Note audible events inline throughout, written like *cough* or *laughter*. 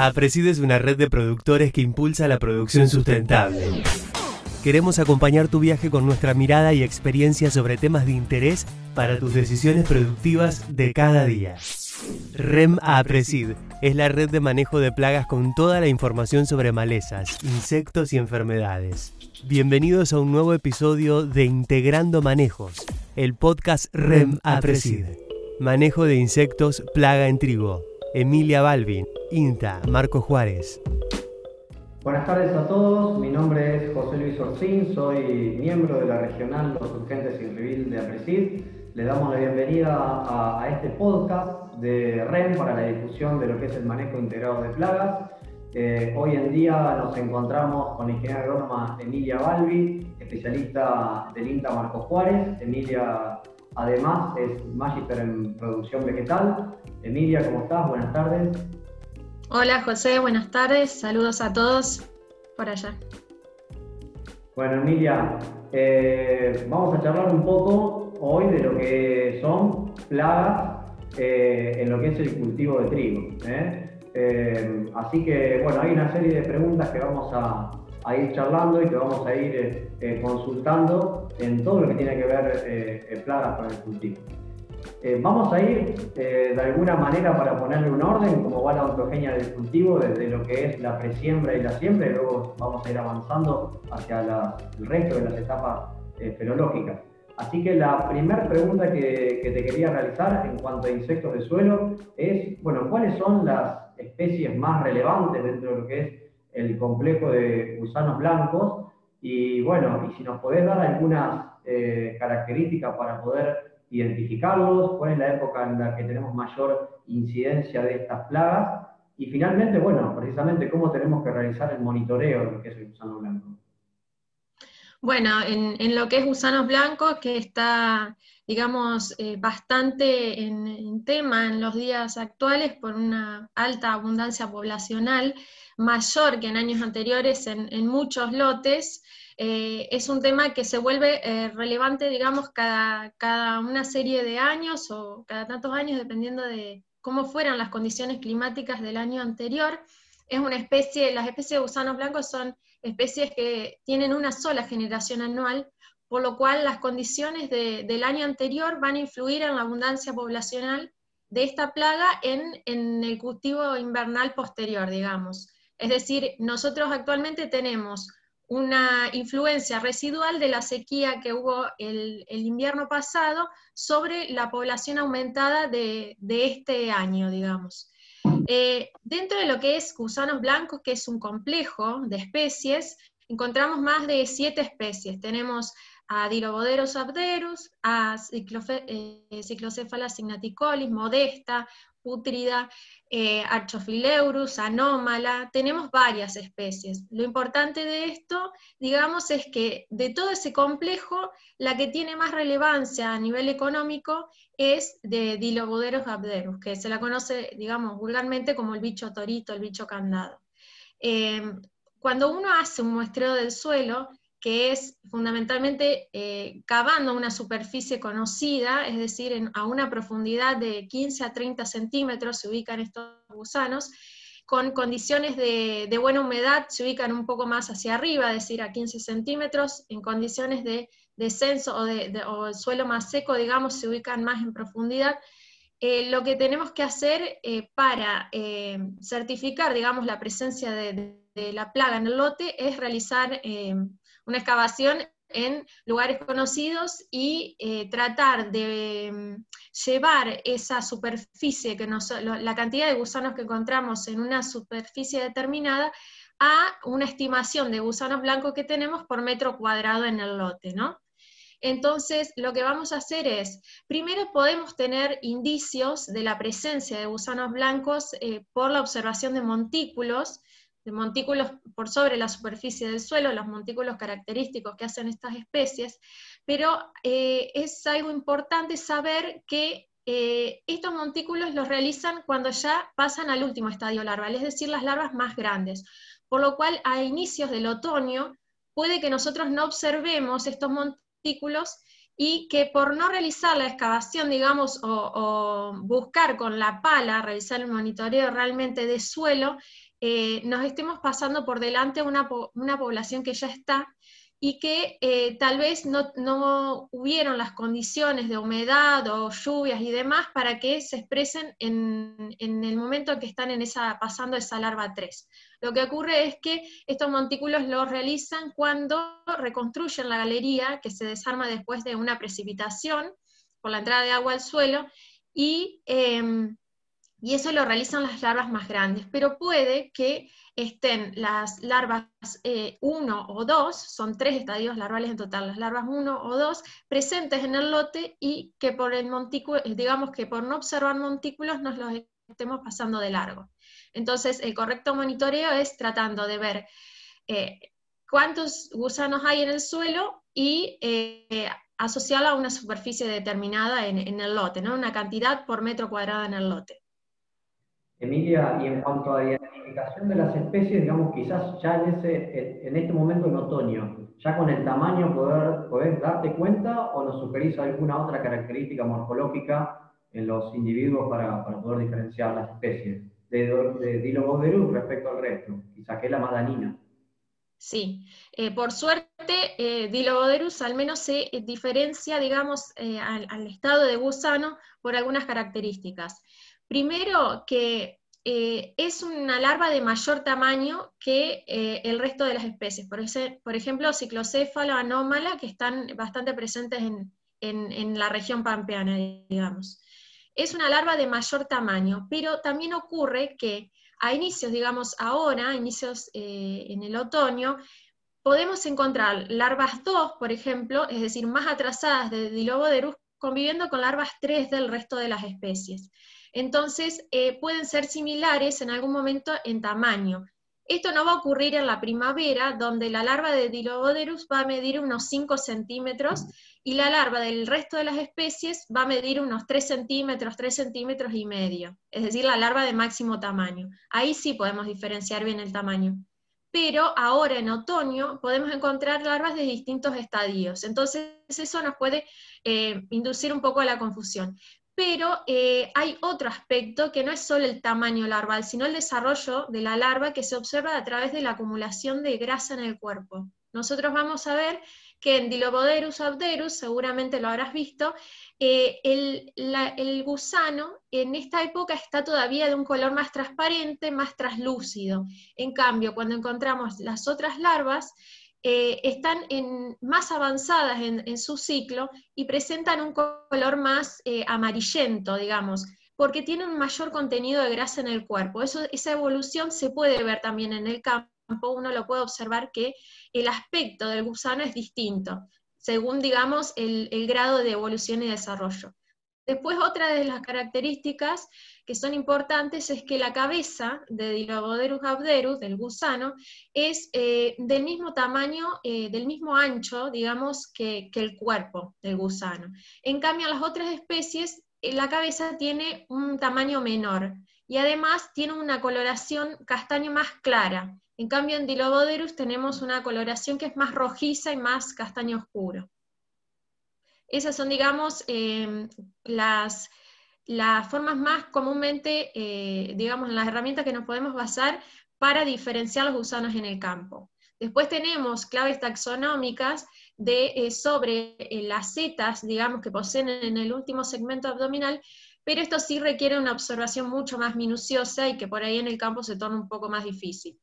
APRESID es una red de productores que impulsa la producción sustentable. Queremos acompañar tu viaje con nuestra mirada y experiencia sobre temas de interés para tus decisiones productivas de cada día. REM APRESID es la red de manejo de plagas con toda la información sobre malezas, insectos y enfermedades. Bienvenidos a un nuevo episodio de Integrando Manejos, el podcast REM APRESID. Manejo de insectos, plaga en trigo. Emilia Balvin, INTA, Marco Juárez. Buenas tardes a todos, mi nombre es José Luis Orcín, soy miembro de la regional Los Urgentes y Revil de APRESID. Le damos la bienvenida a, este podcast de REM para la difusión de lo que es el manejo integrado de plagas. Eh, hoy en día nos encontramos con la ingeniera agrónoma Emilia Balbi, especialista del INTA Marco Juárez. Emilia además es magíster en producción vegetal. Emilia, ¿cómo estás? Buenas tardes. Hola José, buenas tardes. Saludos a todos por allá. Bueno, Emilia, eh, vamos a charlar un poco hoy de lo que son plagas eh, en lo que es el cultivo de trigo. ¿eh? así que, bueno, hay una serie de preguntas que vamos a, a ir charlando y que vamos a ir consultando en todo lo que tiene que ver en plagas para el cultivo. Eh, vamos a ir eh, de alguna manera para ponerle un orden, como va la ontogenia del cultivo, desde lo que es la presiembra y la siembra, y luego vamos a ir avanzando hacia el resto de las etapas eh, ferológicas. Así que la primera pregunta que, que, te quería realizar en cuanto a insectos de suelo es, bueno, ¿cuáles son las especies más relevantes dentro de lo que es el complejo de gusanos blancos? Y bueno, y si nos podés dar algunas características para poder identificarlos, cuál es la época en la que tenemos mayor incidencia de estas plagas y finalmente, bueno, precisamente cómo tenemos que realizar el monitoreo de lo que es el gusano blanco. Bueno, en, lo que es gusanos blancos, que está, digamos, eh, bastante en, tema en los días actuales por una alta abundancia poblacional, mayor que en años anteriores en, en muchos lotes, eh, es un tema que se vuelve eh, relevante, digamos, cada, cada una serie de años o cada tantos años, dependiendo de cómo fueran las condiciones climáticas del año anterior. Es una especie, las especies de gusanos blancos son especies que tienen una sola generación anual, por lo cual las condiciones del año anterior van a influir en la abundancia poblacional de esta plaga en, en el cultivo invernal posterior, digamos. Es decir, nosotros actualmente tenemos una influencia residual de la sequía que hubo el, invierno pasado sobre la población aumentada de, este año, digamos. Eh, dentro de lo que es gusanos blancos, que es un complejo de especies, encontramos más de siete especies. Tenemos a Diloboderos abderus, a eh, Ciclocephala signaticolis, modesta, pútrida, eh, Archophileurus, anómala, tenemos varias especies. Lo importante de esto, digamos, es que de todo ese complejo, la que tiene más relevancia a nivel económico es de Diloboderos abderus, que se la conoce, digamos, vulgarmente como el bicho torito, el bicho candado. Eh, cuando uno hace un muestreo del suelo, que es fundamentalmente eh, cavando una superficie conocida, es decir, a una profundidad de 15 a 30 centímetros se ubican estos gusanos, con condiciones de, buena humedad se ubican un poco más hacia arriba, es decir, a 15 centímetros, en condiciones de descenso o, de, suelo más seco, digamos, se ubican más en profundidad. Eh, lo que tenemos que hacer eh, para certificar, digamos, la presencia de, la plaga en el lote es realizar una excavación en lugares conocidos y eh, tratar de mm, llevar esa superficie, que la cantidad de gusanos que encontramos en una superficie determinada, a una estimación de gusanos blancos que tenemos por metro cuadrado en el lote, ¿no? Entonces, lo que vamos a hacer es, primero podemos tener indicios de la presencia de gusanos blancos eh, por la observación de montículos, montículos por sobre la superficie del suelo, los montículos característicos que hacen estas especies, pero eh, es algo importante saber que eh, estos montículos los realizan cuando ya pasan al último estadio larval, es decir, las larvas más grandes, por lo cual a inicios del otoño puede que nosotros no observemos estos montículos y que por no realizar la excavación, digamos, o, o buscar con la pala, realizar el monitoreo realmente de suelo, eh, nos estemos pasando por delante una, una población que ya está y que eh, tal vez no, no, hubieron las condiciones de humedad o lluvias y demás para que se expresen en, en, el momento en que están en esa, pasando esa larva 3. Lo que ocurre es que estos montículos los realizan cuando reconstruyen la galería que se desarma después de una precipitación por la entrada de agua al suelo y em, y eso lo realizan las larvas más grandes, pero puede que estén las larvas 1 eh, o 2, son tres estadios larvales en total, las larvas 1 o 2 presentes en el lote y que por el montículo, eh, digamos que por no observar montículos nos los estemos pasando de largo. Entonces, el correcto monitoreo es tratando de ver eh, cuántos gusanos hay en el suelo y asociarlo a una superficie determinada en, en el lote, ¿no? una cantidad por metro cuadrado en el lote. Emilia, y en cuanto a la identificación de las especies, digamos, quizás ya en, este momento en otoño, ya con el tamaño poder, darte cuenta o nos sugerís alguna otra característica morfológica en los individuos para, poder diferenciar las especies de, de Diloboderus respecto al resto, quizás que es la más danina. Sí, eh, por suerte eh, Diloboderus al menos se diferencia, digamos, eh, al estado de gusano por algunas características. Primero, que eh, es una larva de mayor tamaño que eh, el resto de las especies. Por, ejemplo, ciclocéfalo, anómala, que están bastante presentes en, la región pampeana, digamos. Es una larva de mayor tamaño, pero también ocurre que a inicios, digamos ahora, inicios eh, en el otoño, podemos encontrar larvas 2, por ejemplo, es decir, más atrasadas de Diloboderus, conviviendo con larvas 3 del resto de las especies. Entonces, eh, pueden ser similares en algún momento en tamaño. Esto no va a ocurrir en la primavera, donde la larva de Diloboderus va a medir unos 5 centímetros y la larva del resto de las especies va a medir unos 3 centímetros, 3 centímetros y medio, es decir, la larva de máximo tamaño. Ahí sí podemos diferenciar bien el tamaño. Pero ahora en otoño podemos encontrar larvas de distintos estadios, entonces eso nos puede eh, inducir un poco a la confusión pero eh, hay otro aspecto que no es solo el tamaño larval, sino el desarrollo de la larva que se observa a través de la acumulación de grasa en el cuerpo. Nosotros vamos a ver que en Diloboderus abderus, seguramente lo habrás visto, eh, el, el, gusano en esta época está todavía de un color más transparente, más translúcido. En cambio, cuando encontramos las otras larvas, eh, están más avanzadas en, su ciclo y presentan un color más eh, amarillento, digamos, porque tienen un mayor contenido de grasa en el cuerpo. esa evolución se puede ver también en el campo, uno lo puede observar que el aspecto del gusano es distinto, según, digamos, el grado de evolución y desarrollo. Después, otra de las características que son importantes es que la cabeza de Diloboderus abderus, del gusano, es eh, del mismo tamaño, eh, del mismo ancho, digamos, que, el cuerpo del gusano. En cambio, en las otras especies, eh, la cabeza tiene un tamaño menor y además tiene una coloración castaño más clara. En cambio, en Diloboderus tenemos una coloración que es más rojiza y más castaño oscuro. Esas son, digamos, em, las, las, formas más comúnmente, eh, digamos, las herramientas que nos podemos basar para diferenciar los gusanos en el campo. Después tenemos claves taxonómicas de, eh, sobre eh, las setas, digamos, que poseen en el último segmento abdominal, pero esto sí requiere una observación mucho más minuciosa y que por ahí en el campo se torna un poco más difícil.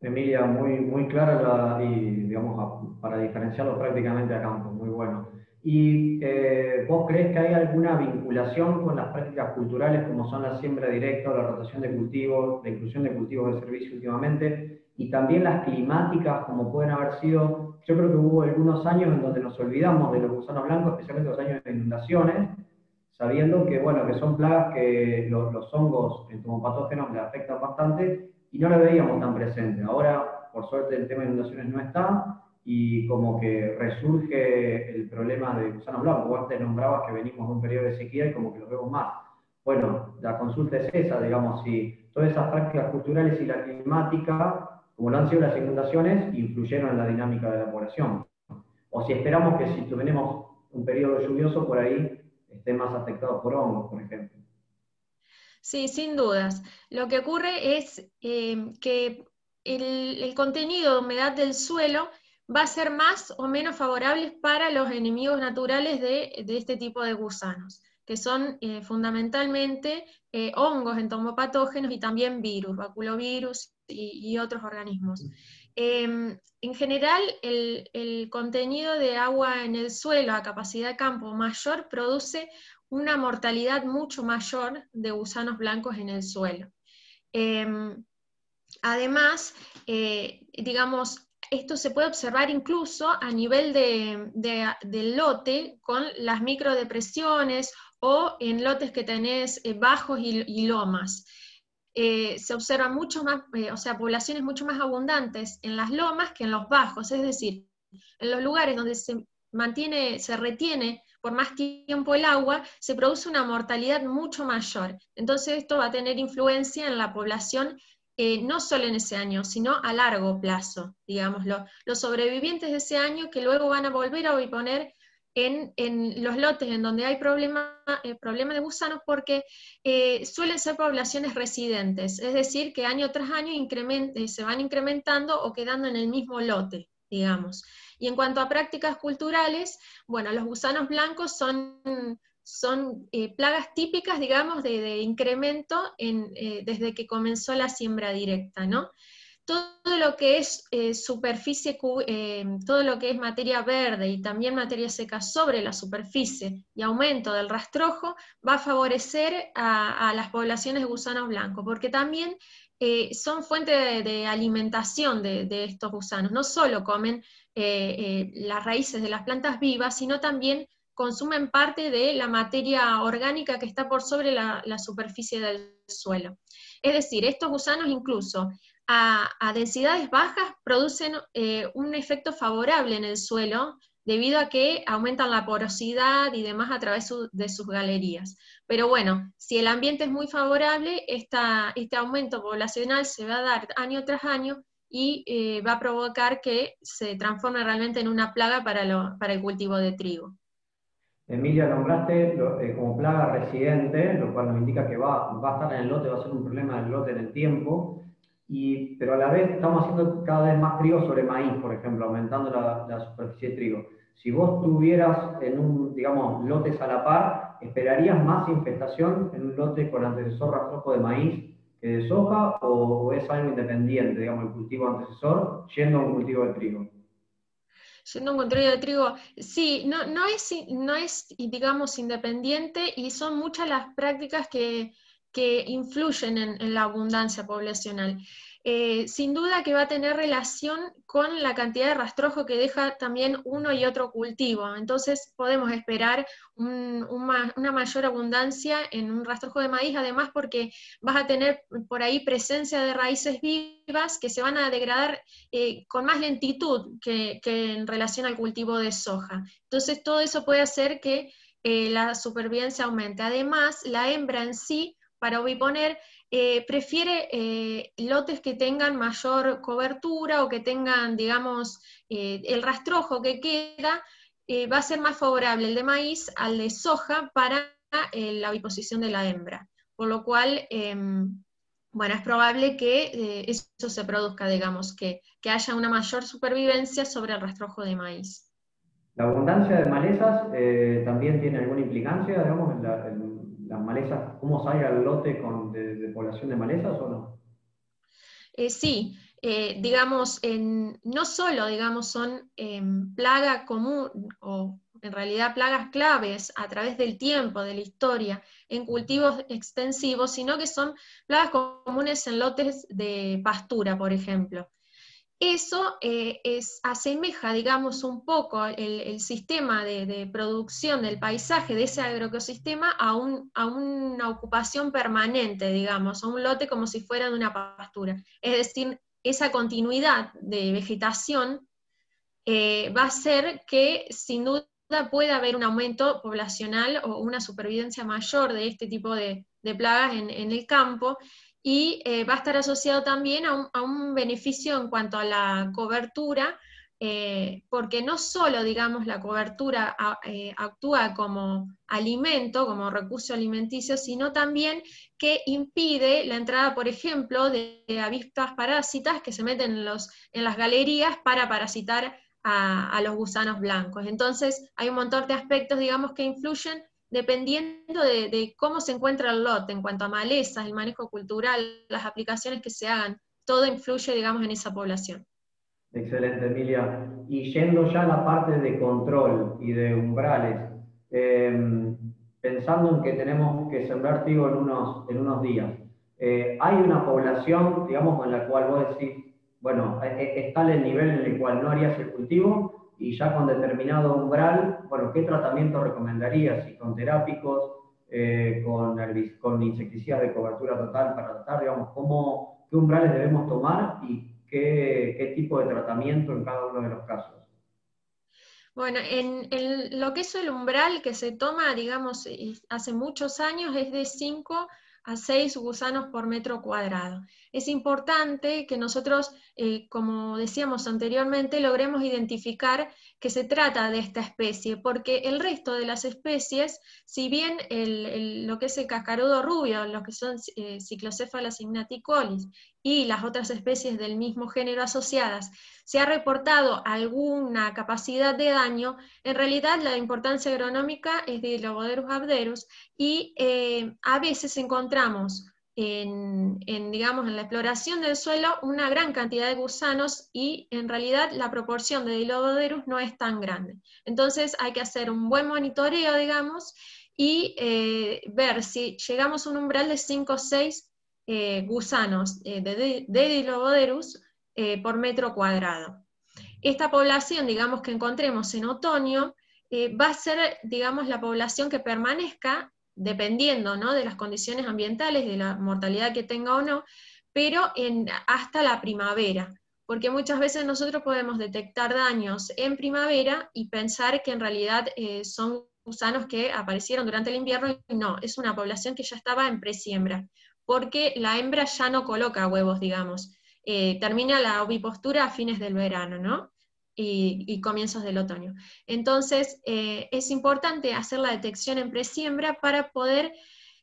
Emilia, muy, muy clara y, digamos, para diferenciarlo prácticamente a campo, muy bueno. ¿Y eh, vos crees que hay alguna vinculación con las prácticas culturales como son la siembra directa la rotación de cultivos, la inclusión de cultivos de servicio últimamente, y también las climáticas como pueden haber sido, yo creo que hubo algunos años en donde nos olvidamos de los gusanos blancos, especialmente los años de inundaciones, sabiendo que, bueno, que son plagas que los, los hongos entomopatógenos le afectan bastante y no lo veíamos tan presente. Ahora, por suerte, el tema de inundaciones no está, y como que resurge el problema de gusano blanco. Vos antes nombrabas que venimos de un periodo de sequía y como que lo vemos más. Bueno, la consulta es esa, digamos, si todas esas prácticas culturales y la climática, como lo han sido las inundaciones, influyeron en la dinámica de la población. O si esperamos que si tenemos un periodo lluvioso por ahí, estén más afectados por hongos, por ejemplo. Sí, sin dudas. Lo que ocurre es eh, que el, contenido de humedad del suelo va a ser más o menos favorable para los enemigos naturales de, este tipo de gusanos, que son eh, fundamentalmente eh, hongos entomopatógenos y también virus, baculovirus y, otros organismos. Em, en general, el, el, contenido de agua en el suelo a capacidad de campo mayor produce una mortalidad mucho mayor de gusanos blancos en el suelo. Em, además, eh, digamos, esto se puede observar incluso a nivel de, del lote con las microdepresiones o en lotes que tenés eh, bajos y, lomas. Eh, se observan mucho más, o sea, poblaciones mucho más abundantes en las lomas que en los bajos, es decir, en los lugares donde se mantiene, se retiene por más tiempo el agua, se produce una mortalidad mucho mayor. Entonces esto va a tener influencia en la población eh, no solo en ese año, sino a largo plazo, digámoslo. Los sobrevivientes de ese año que luego van a volver a poner en, los lotes en donde hay problema, eh, problema de gusanos porque eh, suelen ser poblaciones residentes, es decir, que año tras año se van incrementando o quedando en el mismo lote, digamos. Y en cuanto a prácticas culturales, bueno, los gusanos blancos son, son eh, plagas típicas, digamos, de, incremento eh, desde que comenzó la siembra directa, ¿no? Todo lo que es eh, superficie, todo lo que es materia verde y también materia seca sobre la superficie y aumento del rastrojo va a favorecer a, las poblaciones de gusanos blancos, porque también son fuente de, alimentación de, estos gusanos. No solo comen las raíces de las plantas vivas, sino también consumen parte de la materia orgánica que está por sobre la, superficie del suelo. Es decir, estos gusanos incluso a, densidades bajas producen eh, un efecto favorable en el suelo debido a que aumentan la porosidad y demás a través de sus galerías. Pero bueno, si el ambiente es muy favorable, este aumento poblacional se va a dar año tras año y eh, va a provocar que se transforme realmente en una plaga para, para el cultivo de trigo. Emilia, nombraste eh, como plaga residente, lo cual nos indica que va, va, a estar en el lote, va a ser un problema del lote en el tiempo, y, pero a la vez estamos haciendo cada vez más trigo sobre maíz, por ejemplo, aumentando la, la superficie de trigo. Si vos tuvieras en un, digamos, lotes a la par, ¿esperarías más infestación en un lote con antecesor rastrojo de maíz de soja o, es algo independiente, digamos, el cultivo antecesor, yendo a un cultivo de trigo? Yendo a un cultivo de trigo, sí, no, no, es, no es, digamos, independiente y son muchas las prácticas que, que influyen en, en la abundancia poblacional. Eh, sin duda que va a tener relación con la cantidad de rastrojo que deja también uno y otro cultivo. Entonces podemos esperar una mayor abundancia en un rastrojo de maíz, además porque vas a tener por ahí presencia de raíces vivas que se van a degradar eh, con más lentitud que, en relación al cultivo de soja. Entonces todo eso puede hacer que eh, la supervivencia aumente. Además, la hembra en sí, para oviponer, eh, prefiere eh, lotes que tengan mayor cobertura o que tengan, digamos, eh, el rastrojo que queda, va a ser más favorable el de maíz al de soja para la oviposición de la hembra. Por lo cual, em, bueno, es probable que eso se produzca, digamos, que, haya una mayor supervivencia sobre el rastrojo de maíz. ¿La abundancia de malezas también tiene alguna implicancia, digamos, en la, las malezas, cómo salga el lote con, de, población de malezas o no? Eh, sí, eh, digamos, no solo digamos, son em, plaga común o en realidad plagas claves a través del tiempo, de la historia, en cultivos extensivos, sino que son plagas comunes en lotes de pastura, por ejemplo. Eso eh, es, asemeja, digamos, un poco el, sistema de, producción del paisaje, de ese agroecosistema, a, una ocupación permanente, digamos, a un lote como si fuera de una pastura. Es decir, esa continuidad de vegetación eh, va a hacer que, sin duda, pueda haber un aumento poblacional o una supervivencia mayor de este tipo de, plagas en el campo, y eh, va a estar asociado también a un, beneficio en cuanto a la cobertura eh, porque no solo, digamos, la cobertura eh, actúa como alimento, como recurso alimenticio, sino también que impide la entrada, por ejemplo, de, avispas parásitas que se meten en, los, en las galerías para parasitar a, los gusanos blancos. Entonces, hay un montón de aspectos, digamos, que influyen dependiendo de, de, cómo se encuentra el lote en cuanto a malezas, el manejo cultural, las aplicaciones que se hagan, todo influye, digamos, en esa población. Excelente, Emilia. Y yendo ya a la parte de control y de umbrales, em, pensando en que tenemos que sembrar trigo en unos, en unos días, eh, ¿hay una población, digamos, en la cual vos decís, bueno, e, e, está el nivel en el cual no harías el cultivo y ya con determinado umbral, bueno, ¿qué tratamiento recomendarías? Si con terápicos, eh, con, con insecticidas de cobertura total para tratar, digamos, ¿cómo, qué umbrales debemos tomar y qué, tipo de tratamiento en cada uno de los casos. Bueno, en, lo que es el umbral que se toma, digamos, hace muchos años es de 5 a 6 gusanos por metro cuadrado. Es importante que nosotros, eh, como decíamos anteriormente, logremos identificar que se trata de esta especie, porque el resto de las especies, si bien lo que es el cascarudo rubio, lo que son eh, Cyclocephalus ignaticolis y las otras especies del mismo género asociadas, se ha reportado alguna capacidad de daño, en realidad la importancia agronómica es de Loboderus abderus y eh, a veces encontramos en, digamos, en la exploración del suelo una gran cantidad de gusanos y en realidad la proporción de Diloboderus no es tan grande. Entonces hay que hacer un buen monitoreo, digamos, y eh, ver si llegamos a un umbral de 5 o 6 eh, gusanos eh, de, Diloboderus eh, por metro cuadrado. Esta población, digamos, que encontremos en otoño, va a ser, digamos, la población que permanezca, dependiendo ¿no? de las condiciones ambientales, de la mortalidad que tenga o no, pero hasta la primavera, porque muchas veces nosotros podemos detectar daños en primavera y pensar que en realidad son gusanos que aparecieron durante el invierno y no, es una población que ya estaba en presiembra porque la hembra ya no coloca huevos, digamos. Eh, termina la ovipostura a fines del verano, ¿no? Y, comienzos del otoño. Entonces, eh, es importante hacer la detección en presiembra para poder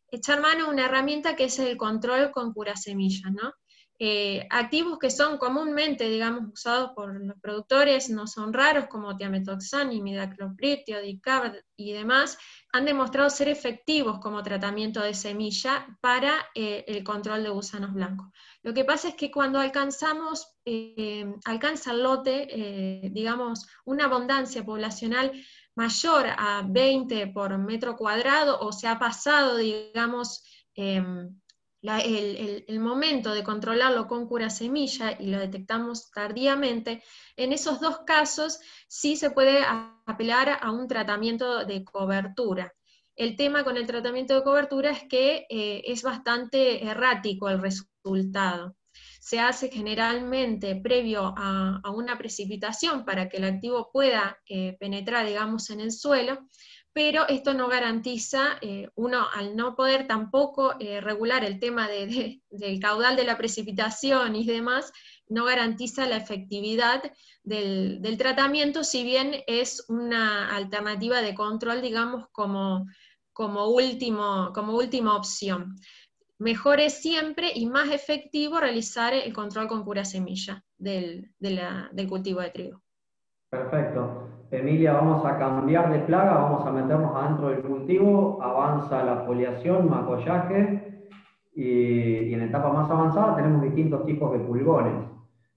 echar mano a una herramienta que es el control con cura semillas, ¿no? Eh, activos que son comúnmente, digamos, usados por los productores, no son raros, como tiametoxan, imidacloprid, dicab y demás, han demostrado ser efectivos como tratamiento de semilla para eh, el control de gusanos blancos. Lo que pasa es que cuando alcanzamos, eh, alcanza el lote, digamos, una abundancia poblacional mayor a 20 por metro cuadrado, o se ha pasado, digamos, el, momento de controlarlo con cura semilla y lo detectamos tardíamente, en esos dos casos sí se puede apelar a un tratamiento de cobertura. El tema con el tratamiento de cobertura es que eh, es bastante errático el resultado. Se hace generalmente previo a, una precipitación para que el activo pueda eh, penetrar, digamos, en el suelo, pero esto no garantiza, eh, uno al no poder tampoco eh, regular el tema del caudal de la precipitación y demás, no garantiza la efectividad del, tratamiento, si bien es una alternativa de control, digamos, como, como, último, como última opción. Mejor es siempre y más efectivo realizar el control con pura semilla del, del cultivo de trigo. Perfecto. Emilia, vamos a cambiar de plaga, vamos a meternos adentro del cultivo, avanza la foliación, macollaje, y, en etapa más avanzada tenemos distintos tipos de pulgones.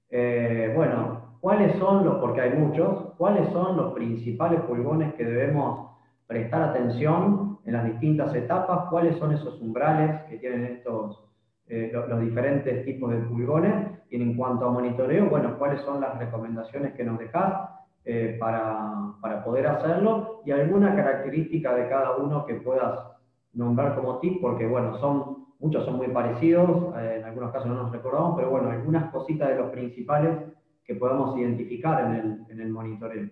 Eh, bueno, ¿cuáles son los, porque hay muchos, cuáles son los principales pulgones que debemos prestar atención en las distintas etapas? ¿Cuáles son esos umbrales que tienen estos, eh, los, diferentes tipos de pulgones? Y en cuanto a monitoreo, bueno, ¿cuáles son las recomendaciones que nos dejás? Eh, para, para, poder hacerlo y alguna característica de cada uno que puedas nombrar como tip, porque bueno, son, muchos son muy parecidos, eh, en algunos casos no nos recordamos, pero bueno, algunas cositas de los principales que podamos identificar en el, en el monitoreo.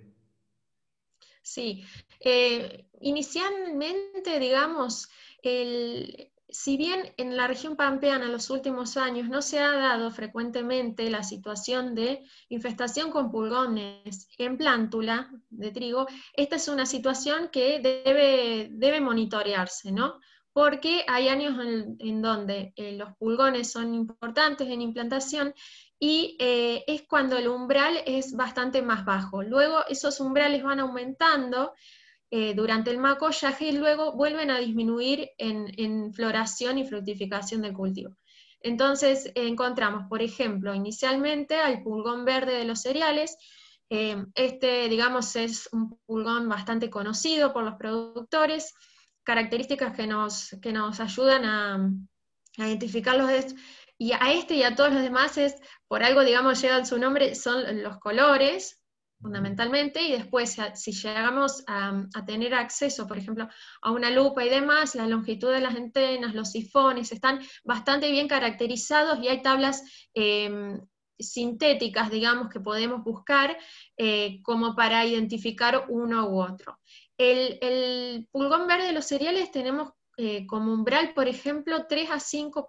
Sí, eh, inicialmente, digamos, el, si bien en la región pampeana en los últimos años no se ha dado frecuentemente la situación de infestación con pulgones en plántula de trigo, esta es una situación que debe, debe monitorearse, ¿no? Porque hay años en, donde eh, los pulgones son importantes en implantación y eh, es cuando el umbral es bastante más bajo. Luego esos umbrales van aumentando eh, durante el macollaje y luego vuelven a disminuir en, floración y fructificación del cultivo. Entonces encontramos, por ejemplo, inicialmente al pulgón verde de los cereales. Eh, este, digamos, es un pulgón bastante conocido por los productores, características que nos, que nos ayudan a, a identificarlos. y a este y a todos los demás es, por algo, digamos, llevan su nombre, son los colores, fundamentalmente, y después si llegamos a, tener acceso, por ejemplo, a una lupa y demás, la longitud de las antenas, los sifones, están bastante bien caracterizados y hay tablas em, sintéticas, digamos, que podemos buscar eh, como para identificar uno u otro. El, el, pulgón verde de los cereales tenemos eh, como umbral, por ejemplo, 3 a 5,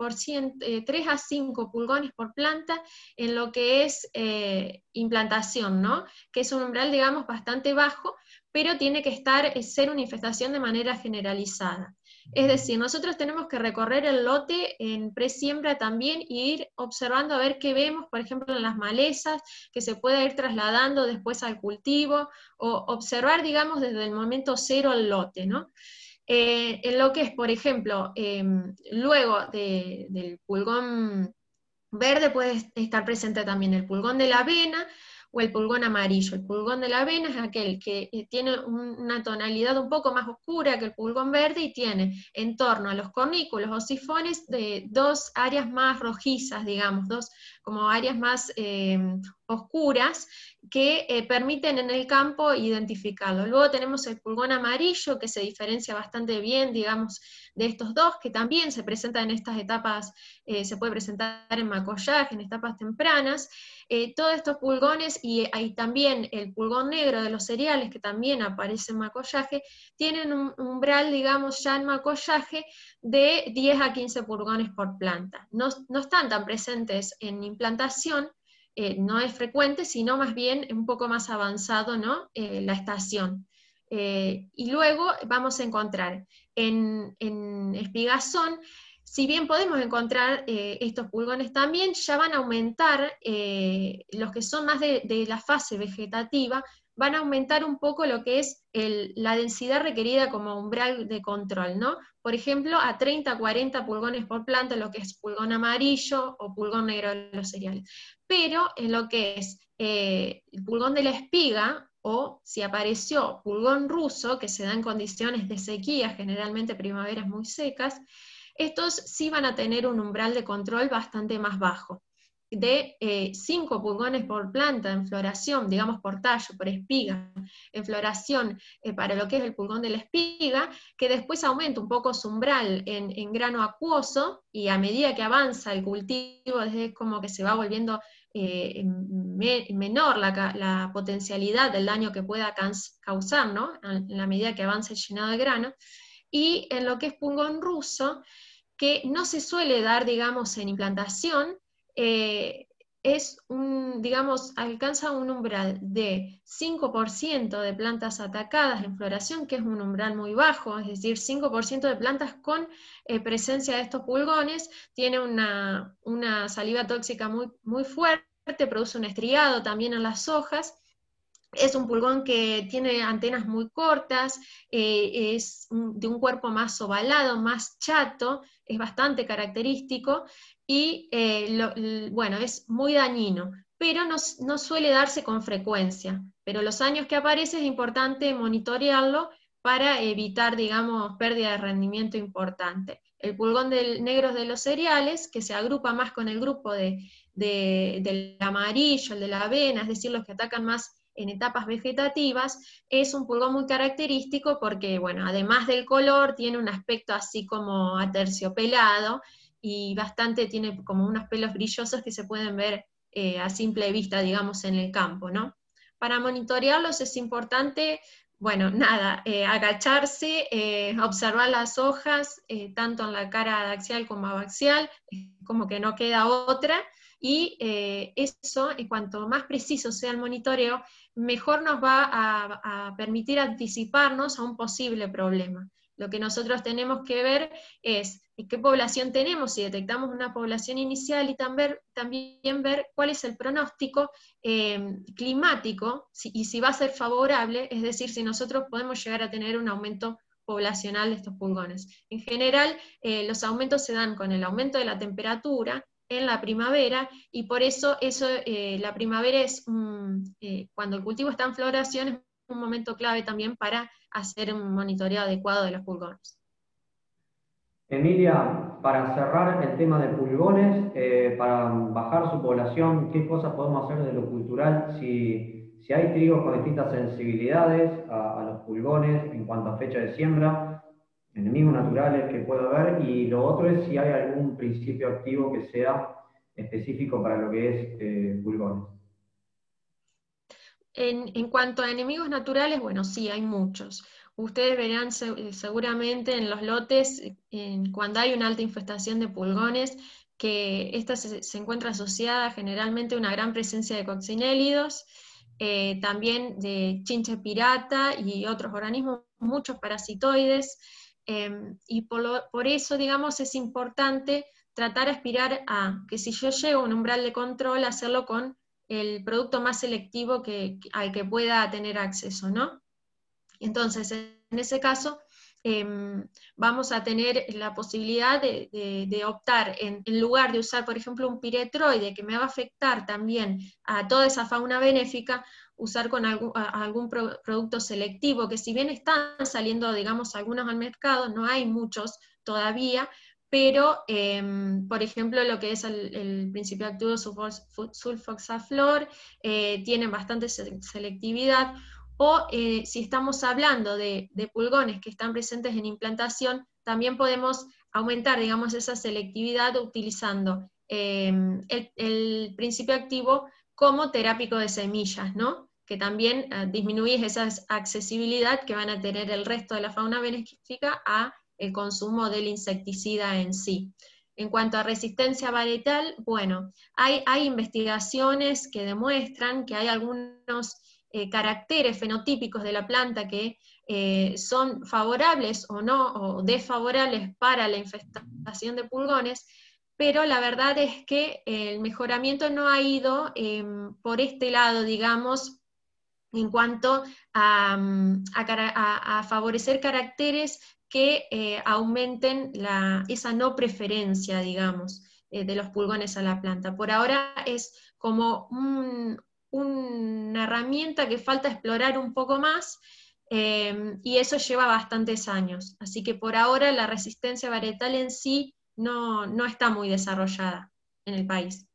3 a 5 pulgones por planta en lo que es eh, implantación, ¿no? que es un umbral, digamos, bastante bajo, pero tiene que estar, eh, ser una infestación de manera generalizada. Es decir, nosotros tenemos que recorrer el lote en presiembra también e ir observando a ver qué vemos, por ejemplo, en las malezas, que se pueda ir trasladando después al cultivo, o observar, digamos, desde el momento cero el lote, ¿no? Eh, en lo que es, por ejemplo, em, luego del pulgón verde puede estar presente también el pulgón de la avena o el pulgón amarillo. El pulgón de la avena es aquel que eh, tiene una tonalidad un poco más oscura que el pulgón verde y tiene en torno a los cornículos o sifones de dos áreas más rojizas, digamos, dos como áreas más em, oscuras que eh, permiten en el campo identificarlo. Luego tenemos el pulgón amarillo, que se diferencia bastante bien, digamos, de estos dos, que también se presenta en estas etapas, eh, se puede presentar en macollaje, en etapas tempranas. Eh, todos estos pulgones, y hay también el pulgón negro de los cereales, que también aparece en macollaje, tienen un umbral, digamos, ya en macollaje de 10 a 15 pulgones por planta. No, no están tan presentes en implantación, eh, no es frecuente, sino más bien un poco más avanzado ¿no? Eh, la estación. Eh, y luego vamos a encontrar en, espigazón, si bien podemos encontrar estos pulgones también, ya van a aumentar los que son más de, de, la fase vegetativa, van a aumentar un poco lo que es la densidad requerida como umbral de control, ¿no? Por ejemplo, a 30, 40 pulgones por planta, lo que es pulgón amarillo o pulgón negro de los cereales. Pero en lo que es eh, el pulgón de la espiga, o si apareció pulgón ruso, que se da en condiciones de sequía, generalmente primaveras muy secas, estos sí van a tener un umbral de control bastante más bajo de 5 eh, pulgones por planta en floración, digamos por tallo, por espiga, en floración eh, para lo que es el pulgón de la espiga, que después aumenta un poco su umbral en, grano acuoso y a medida que avanza el cultivo es como que se va volviendo eh, menor la, potencialidad del daño que pueda causar, ¿no? En la medida que avanza el llenado de grano. Y en lo que es pulgón ruso, que no se suele dar, digamos, en implantación, eh, es un, digamos, alcanza un umbral de 5% de plantas atacadas en floración, que es un umbral muy bajo, es decir, 5% de plantas con eh, presencia de estos pulgones, tiene una, saliva tóxica muy, muy fuerte, produce un estriado también en las hojas, es un pulgón que tiene antenas muy cortas, eh, es de un cuerpo más ovalado, más chato, es bastante característico y eh, bueno, es muy dañino, pero no, suele darse con frecuencia. Pero los años que aparece es importante monitorearlo para evitar, digamos, pérdida de rendimiento importante. El pulgón del negro de los cereales, que se agrupa más con el grupo de, del amarillo, el de la avena, es decir, los que atacan más en etapas vegetativas, es un pulgón muy característico porque, bueno, además del color, tiene un aspecto así como aterciopelado, y bastante tiene como unos pelos brillosos que se pueden ver eh, a simple vista, digamos, en el campo, ¿no? Para monitorearlos es importante bueno, nada, eh, agacharse, eh, observar las hojas, tanto en la cara adaxial como abaxial, como que no queda otra, y eso, en cuanto más preciso sea el monitoreo, mejor nos va a permitir anticiparnos a un posible problema. Lo que nosotros tenemos que ver es qué población tenemos, si detectamos una población inicial y también, ver cuál es el pronóstico eh, climático y si va a ser favorable, es decir, si nosotros podemos llegar a tener un aumento poblacional de estos pulgones. En general, eh, los aumentos se dan con el aumento de la temperatura en la primavera y por eso, eso eh, la primavera es, cuando el cultivo está en floración, un momento clave también para hacer un monitoreo adecuado de los pulgones. Emilia, para cerrar el tema de pulgones, eh, para bajar su población, ¿qué cosas podemos hacer de lo cultural si, si hay trigos con distintas sensibilidades a, los pulgones en cuanto a fecha de siembra, enemigos naturales que pueda haber? Y lo otro es si hay algún principio activo que sea específico para lo que es eh, pulgones. En, cuanto a enemigos naturales, bueno, sí, hay muchos. Ustedes verán eh, seguramente en los lotes, cuando hay una alta infestación de pulgones, que esta se, encuentra asociada generalmente a una gran presencia de coccinélidos, eh, también de chinche pirata y otros organismos, muchos parasitoides, em, y por, por, eso, digamos, es importante tratar de aspirar a que si yo llego a un umbral de control, hacerlo con el producto más selectivo que, al que pueda tener acceso, ¿no? Entonces, en ese caso, em, vamos a tener la posibilidad de, optar, en, lugar de usar, por ejemplo, un piretroide que me va a afectar también a toda esa fauna benéfica, usar con algún, algún producto selectivo, que si bien están saliendo, digamos, algunos al mercado, no hay muchos todavía, pero, em, por ejemplo, lo que es el, principio activo sulfoxaflor eh, tiene bastante selectividad, o eh, si estamos hablando de, pulgones que están presentes en implantación, también podemos aumentar, digamos, esa selectividad utilizando em, el, principio activo como terápico de semillas, ¿no? que también eh, disminuye esa accesibilidad que van a tener el resto de la fauna benéfica a el consumo del insecticida en sí. En cuanto a resistencia varietal, bueno, hay, hay investigaciones que demuestran que hay algunos eh, caracteres fenotípicos de la planta que eh, son favorables o no, o desfavorables para la infestación de pulgones, pero la verdad es que el mejoramiento no ha ido em, por este lado, digamos, en cuanto a, a, favorecer caracteres que eh, aumenten esa no preferencia, digamos, eh, de los pulgones a la planta. Por ahora es como una herramienta que falta explorar un poco más em, y eso lleva bastantes años. Así que por ahora la resistencia varietal en sí no, está muy desarrollada en el país.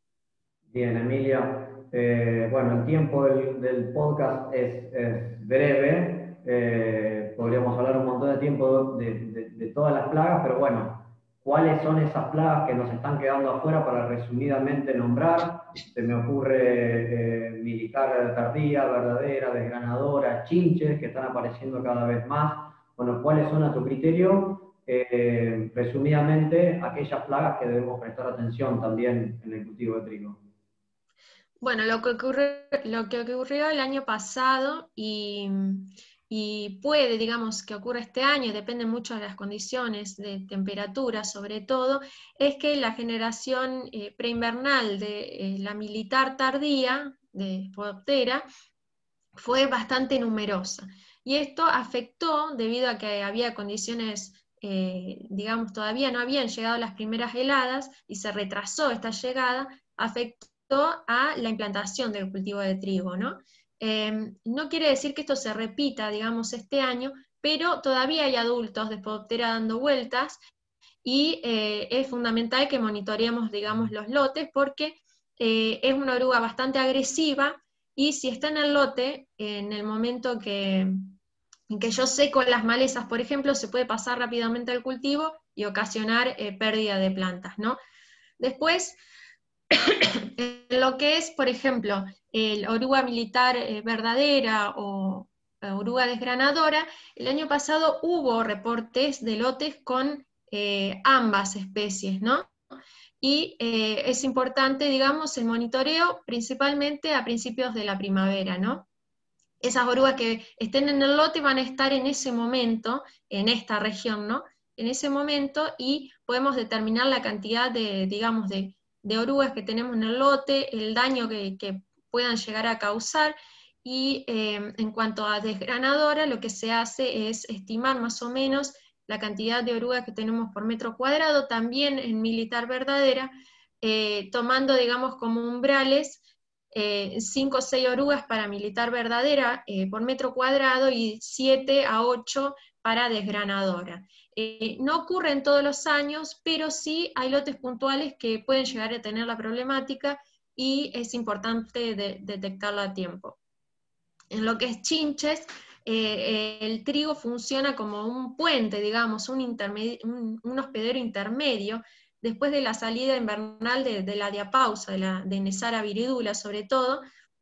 Bien, Emilia. Eh, bueno, el tiempo del, podcast es breve, eh, podríamos hablar un montón de tiempo de, todas las plagas, pero bueno, ¿cuáles son esas plagas que nos están quedando afuera para resumidamente nombrar? Se me ocurre eh, militar tardía, verdadera, desgranadora, chinches que están apareciendo cada vez más. Bueno, ¿cuáles son a tu criterio? Eh, resumidamente, aquellas plagas que debemos prestar atención también en el cultivo de trigo. Bueno, lo que, lo que ocurrió el año pasado y y puede, digamos, que ocurra este año, depende mucho de las condiciones de temperatura sobre todo, es que la generación eh, preinvernal de eh, la militar tardía, de Podoptera, fue bastante numerosa. Y esto afectó, debido a que había condiciones, eh, digamos, todavía no habían llegado las primeras heladas y se retrasó esta llegada, afectó a la implantación del cultivo de trigo, ¿no? Em, no quiere decir que esto se repita, digamos, este año, pero todavía hay adultos de Podoptera dando vueltas y eh, es fundamental que monitoreemos, digamos, los lotes porque eh, es una oruga bastante agresiva y si está en el lote, en el momento que, en que yo seco las malezas, por ejemplo, se puede pasar rápidamente al cultivo y ocasionar eh, pérdida de plantas, ¿no? Después, *coughs* lo que es, por ejemplo, el oruga militar eh, verdadera o, oruga desgranadora, el año pasado hubo reportes de lotes con ambas especies, ¿no? Y es importante, digamos, el monitoreo principalmente a principios de la primavera, ¿no? Esas orugas que estén en el lote van a estar en ese momento, en esta región, ¿no? En ese momento y podemos determinar la cantidad de, digamos, de, orugas que tenemos en el lote, el daño que, puedan llegar a causar. Y eh, en cuanto a desgranadora, lo que se hace es estimar más o menos la cantidad de orugas que tenemos por metro cuadrado, también en militar verdadera, eh, tomando, digamos, como umbrales 5 eh, o 6 orugas para militar verdadera por metro cuadrado y 7 a 8 para desgranadora. No ocurre en todos los años, pero sí hay lotes puntuales que pueden llegar a tener la problemática y es importante detectarlo a tiempo. En lo que es chinches, el trigo funciona como un puente, digamos, un, hospedero intermedio después de la salida invernal de, la diapausa, de, la, de Nesara viridula sobre todo,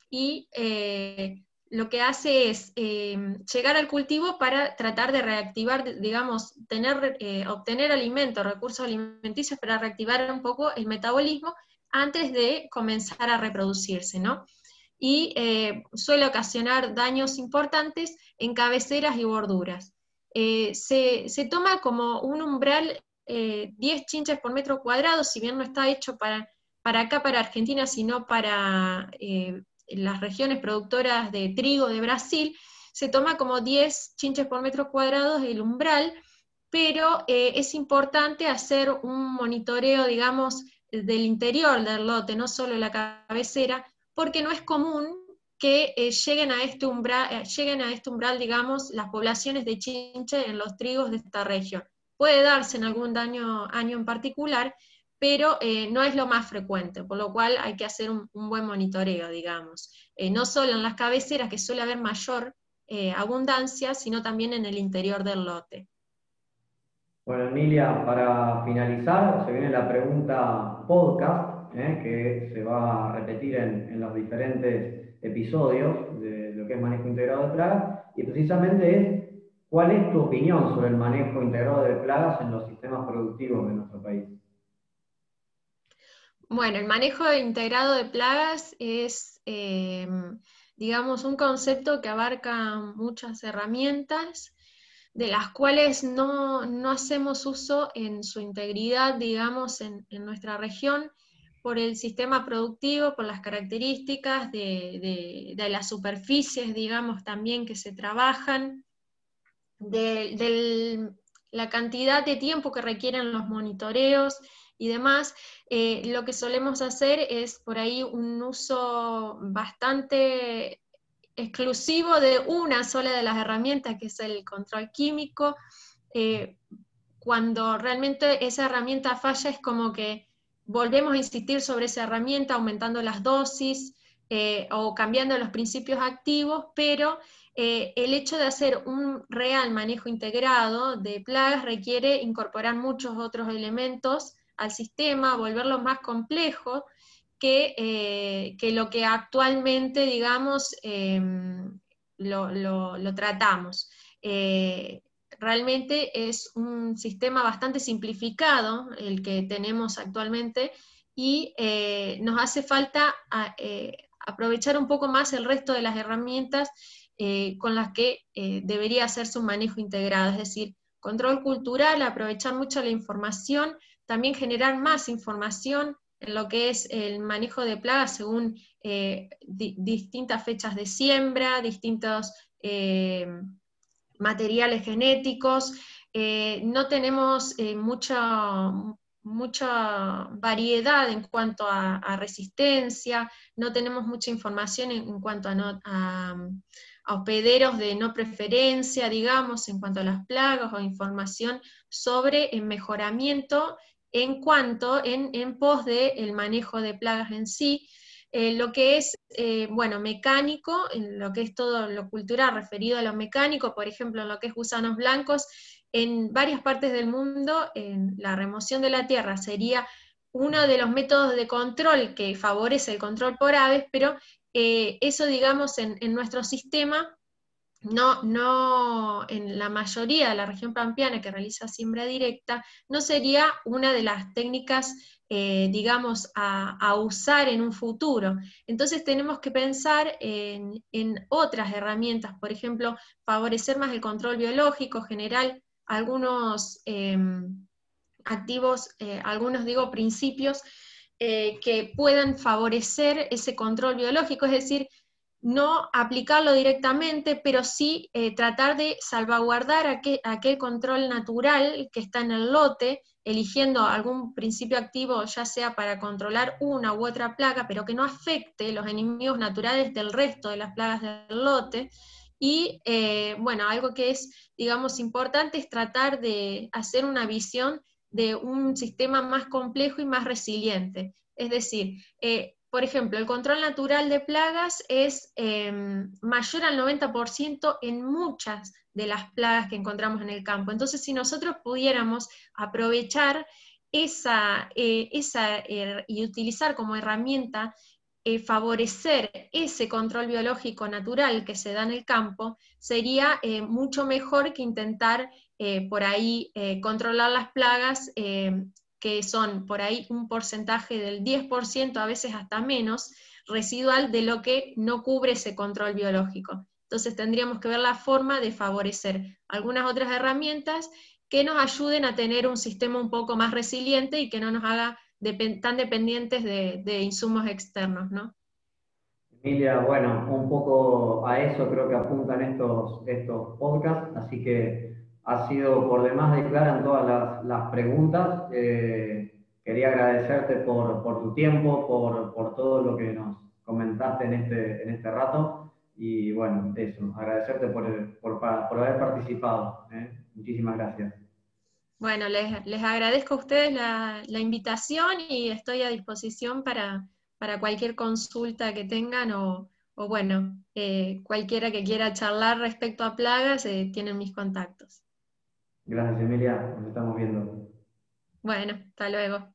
y eh, lo que hace es eh, llegar al cultivo para tratar de reactivar, digamos, tener, eh, obtener alimentos, recursos alimenticios para reactivar un poco el metabolismo antes de comenzar a reproducirse, ¿no? Y suele ocasionar daños importantes en cabeceras y borduras. Se, se, toma como un umbral 10 eh, chinches por metro cuadrado, si bien no está hecho para, para acá, para Argentina, sino para eh, las regiones productoras de trigo de Brasil, se toma como 10 chinches por metro cuadrado el umbral, pero eh, es importante hacer un monitoreo, digamos, del interior del lote, no solo la cabecera, porque no es común que lleguen, a este umbral, lleguen a este umbral, digamos, las poblaciones de chinche en los trigos de esta región. Puede darse en algún daño, año en particular, pero eh, no es lo más frecuente, por lo cual hay que hacer un, buen monitoreo, digamos. Eh, no solo en las cabeceras, que suele haber mayor eh, abundancia, sino también en el interior del lote. Bueno, Emilia, para finalizar, se viene la pregunta podcast, que se va a repetir en, los diferentes episodios de lo que es manejo integrado de plagas, y precisamente es ¿Cuál es tu opinión sobre el manejo integrado de plagas en los sistemas productivos de nuestro país? Bueno, el manejo integrado de plagas es, em, digamos, un concepto que abarca muchas herramientas, de las cuales no, hacemos uso en su integridad, digamos, en, nuestra región, por el sistema productivo, por las características de las superficies, digamos, también que se trabajan de, la cantidad de tiempo que requieren los monitoreos y demás, eh, lo que solemos hacer es por ahí un uso bastante exclusivo de una sola de las herramientas, que es el control químico. Eh, cuando realmente esa herramienta falla es como que volvemos a insistir sobre esa herramienta, aumentando las dosis eh, o cambiando los principios activos, pero eh, el hecho de hacer un real manejo integrado de plagas requiere incorporar muchos otros elementos al sistema, volverlo más complejo que, eh, lo que actualmente, digamos, em, lo, tratamos. Eh, realmente es un sistema bastante simplificado el que tenemos actualmente y nos hace falta aprovechar un poco más el resto de las herramientas eh, con las que eh, debería hacerse un manejo integrado, es decir, control cultural, aprovechar mucho la información, también generar más información en lo que es el manejo de plagas según eh, distintas fechas de siembra, distintos materiales genéticos. no tenemos mucha, mucha variedad en cuanto a, resistencia, no tenemos mucha información en, cuanto a, hospederos de no preferencia, digamos, en cuanto a las plagas o información sobre el mejoramiento en cuanto, en, pos del manejo de plagas en sí, eh, lo que es, eh, bueno, mecánico, en lo que es todo lo cultural referido a lo mecánico, por ejemplo, en lo que es gusanos blancos, en varias partes del mundo, en la remoción de la tierra sería uno de los métodos de control que favorece el control por aves, pero eh, eso, digamos, en, nuestro sistema no, no, en la mayoría de la región pampeana que realiza siembra directa, no sería una de las técnicas, eh, digamos, a, usar en un futuro. Entonces tenemos que pensar en, otras herramientas, por ejemplo, favorecer más el control biológico, general algunos em, activos, eh, algunos digo principios eh, que puedan favorecer ese control biológico, es decir, no aplicarlo directamente, pero sí eh, tratar de salvaguardar aquel, control natural que está en el lote, eligiendo algún principio activo, ya sea para controlar una u otra plaga, pero que no afecte los enemigos naturales del resto de las plagas del lote. Y eh, bueno, algo que es, digamos, importante es tratar de hacer una visión de un sistema más complejo y más resiliente. Es decir, eh, por ejemplo, el control natural de plagas es em, mayor al 90% en muchas de las plagas que encontramos en el campo. Entonces, si nosotros pudiéramos aprovechar esa, eh, esa er, y utilizar como herramienta eh, favorecer ese control biológico natural que se da en el campo, sería eh, mucho mejor que intentar por ahí controlar las plagas que son por ahí un porcentaje del 10%, a veces hasta menos, residual de lo que no cubre ese control biológico. Entonces tendríamos que ver la forma de favorecer algunas otras herramientas que nos ayuden a tener un sistema un poco más resiliente y que no nos haga tan dependientes de, insumos externos, ¿no? Emilia, bueno, un poco a eso creo que apuntan estos, estos podcasts, así que ha sido por demás de clara en todas las, preguntas. Eh, quería agradecerte por, tu tiempo, por, todo lo que nos comentaste en este, en este rato. Y bueno, eso, agradecerte por, haber participado. ¿eh? Muchísimas gracias. Bueno, les, agradezco a ustedes la, invitación y estoy a disposición para, para cualquier consulta que tengan o, bueno, eh, cualquiera que quiera charlar respecto a plagas, tienen mis contactos. Gracias, Emilia. Nos estamos viendo. Bueno, hasta luego.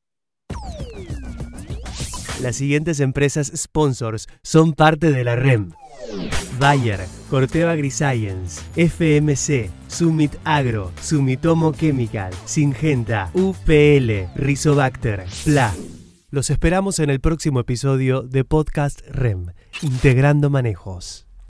Las siguientes empresas sponsors son parte de la REM. Bayer, Corteva AgriScience, FMC, Summit Agro, Sumitomo Chemical, Singenta, UPL, Rizobacter, PLA. Los esperamos en el próximo episodio de Podcast REM, Integrando Manejos.